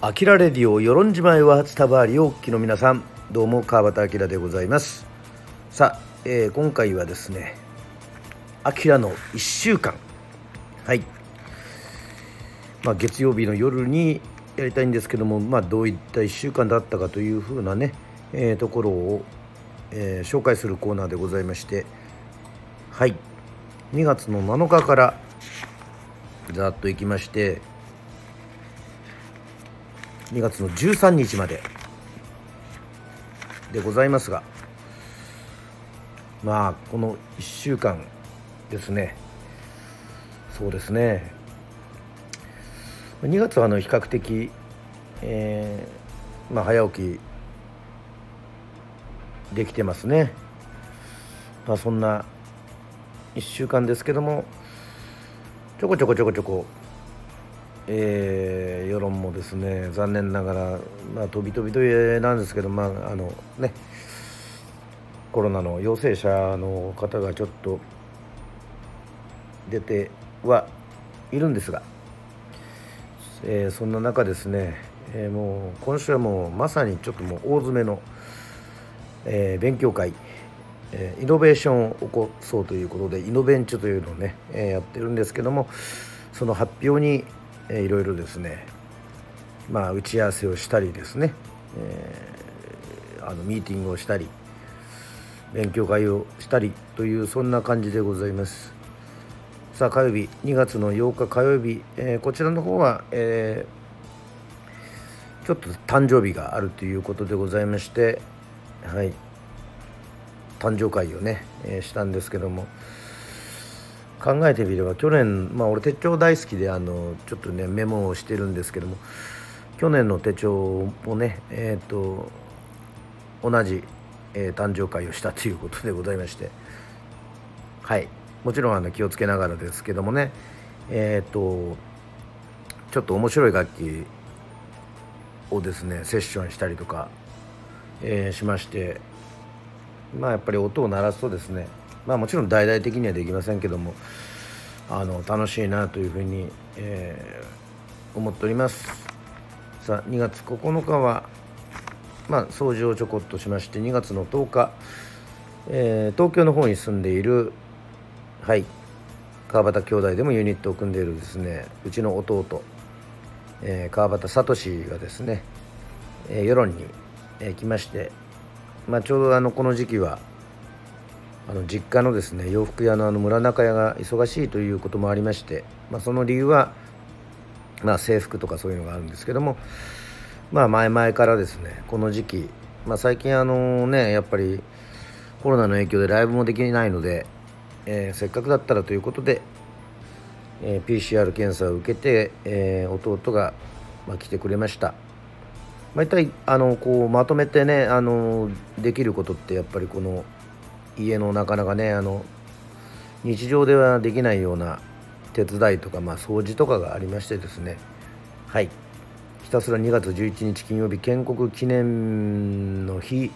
アキラレディオ与論島へは初タバーリをお聞きの皆さんどうも川端明でございます。さあ、えー、今回はですねアキラの1週間。はい。まあ、月曜日の夜にやりたいんですけども、まあ、どういった1週間だったかというふうなね、えー、ところを、えー、紹介するコーナーでございまして。はい。2月の7日からざっと行きまして2月の13日まででございますがまあこの1週間ですね。そうですね。2月はあの比較的、えー、まあ、早起きできてますね、まあ、そんな1週間ですけどもちょこちょこちょこちょこえー、世論もですね残念ながら、まあ、飛び飛びとえなんですけど、まああのね、コロナの陽性者の方がちょっと出てはいるんですが、えー、そんな中ですね、えー、もう今週はもうまさにちょっともう大詰めの、えー、勉強会、えイノベーションを起こそうということでイノベンチュというのをね、えやってるんですけどもその発表にえー、いろいろですねまあ打ち合わせをしたりですね、えー、あのミーティングをしたり勉強会をしたりというそんな感じでございます。さあ火曜日2月の8日火曜日、えー、こちらの方は、えー、ちょっと誕生日があるということでございましてはい。誕生会をね、えー、したんですけども。考えてみれば去年まあ俺手帳大好きであのちょっとねメモをしてるんですけども。去年の手帳もねえっ、ー、と同じ、えー、誕生会をしたということでございまして。はい。もちろんあの気をつけながらですけどもね。えっ、とちょっと面白い楽器をですねセッションしたりとか、えー、しまして。まあやっぱり音を鳴らすとですねまあもちろん大々的にはできませんけどもあの楽しいなというふうに、えー、思っております。さあ2月9日はまあ掃除をちょこっとしまして2月の10日、えー、東京の方に住んでいるはい川端兄弟でもユニットを組んでいるですねうちの弟、えー、川端聡がですね、えー、世論に、えー、来まして、まあ、ちょうどあのこの時期はあの実家のですね洋服屋のあの村中屋が忙しいということもありまして、まあ、その理由は、まあ、制服とかそういうのがあるんですけども、まあ、前々からですねこの時期、まあ、最近あのねやっぱりコロナの影響でライブもできないので、えー、せっかくだったらということで、えー、PCR 検査を受けて、えー、弟が、まあ、来てくれました。まあ、一体あのこうまとめてねあのできることってやっぱりこの家のなかなかねあの日常ではできないような手伝いとか、まあ、掃除とかがありましてですね。はい。ひたすら2月11日金曜日建国記念の日、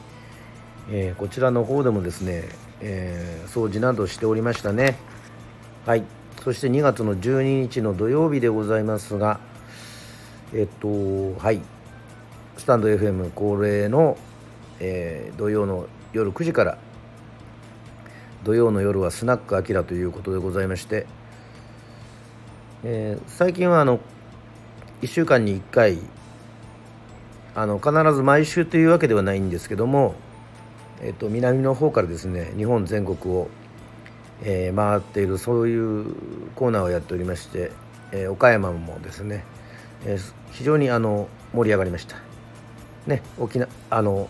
えー、こちらの方でもですね、えー、掃除などしておりましたね。はい。そして2月の12日の土曜日でございますがえっとはい。スタンド FM 恒例の、えー、土曜の夜9時から土曜の夜はスナックあきらということでございまして、えー、最近はあの1週間に1回あの必ず毎週というわけではないんですけども、えー、と南の方からですね日本全国を、えー、回っているそういうコーナーをやっておりまして、えー、岡山もですね、えー、非常にあの盛り上がりました。ね、沖縄あの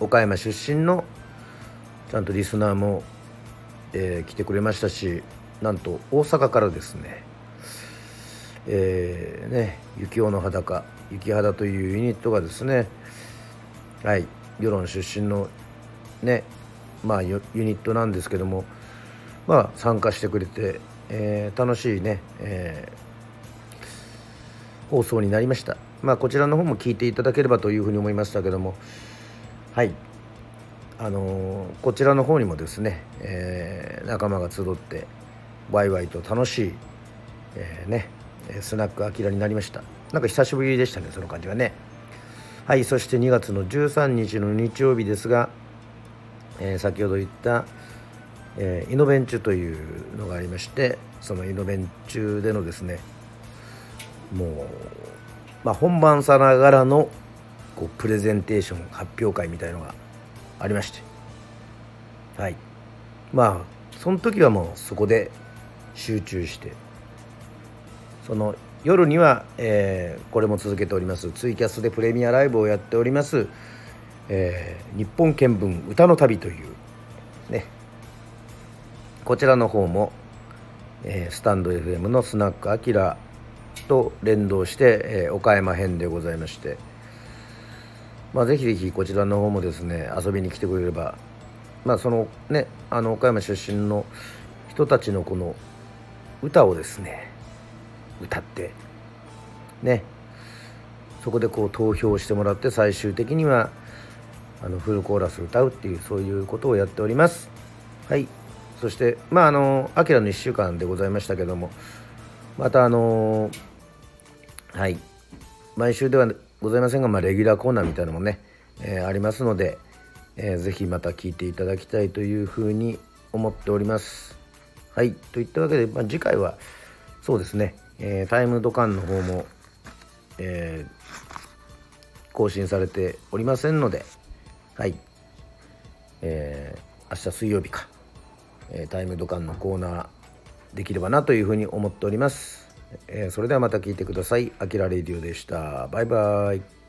岡山出身のちゃんとリスナーもえー、来てくれましたしなんと大阪からですね。えー、ね雪男の裸雪肌というユニットがですねはい世論出身のねまあユニットなんですけどもまあ参加してくれて、えー、楽しいね、えー、放送になりました。まあこちらの方も聞いていただければというふうに思いましたけども。はい。あのこちらの方にもですね、えー、仲間が集って、ワイワイと楽しい、えー、ねスナックアキラになりました。なんか久しぶりでしたねその感じがね。はいそして2月の13日の日曜日ですが、えー、先ほど言った、えー、イノベンチュというのがありましてそのイノベンチュでのですねもう、まあ、本番さながらのこうプレゼンテーション発表会みたいのがありまして。はい。まあその時はもうそこで集中して。その夜には、えー、これも続けております。ツイキャスでプレミアライブをやっております、えー、日本見聞歌の旅というね。こちらの方も、えー、スタンド FM のスナックアキラと連動して、えー、岡山編でございまして。まあぜひぜひこちらの方もですね遊びに来てくれれば。まあそのねあの岡山出身の人たちのこの歌をですね歌ってね。そこでこう投票してもらって最終的にはあのフルコーラス歌うっていうそういうことをやっております。はい。そしてまああの「あきらの1週間」でございましたけどもまたあのはい。毎週ではございませんが、まあ、レギュラーコーナーみたいなのもね、えー、ありますので、えー、ぜひまた聞いていただきたいというふうに思っております。はい。といったわけで、まあ、次回はそうですね。えー、タイムドカンの方も、え、更新されておりませんので、はい、えー、明日水曜日か、えー、タイムドカンのコーナーできればなというふうに思っております。えー、それではまた聞いてください。あきらレディオでした。バイバイ。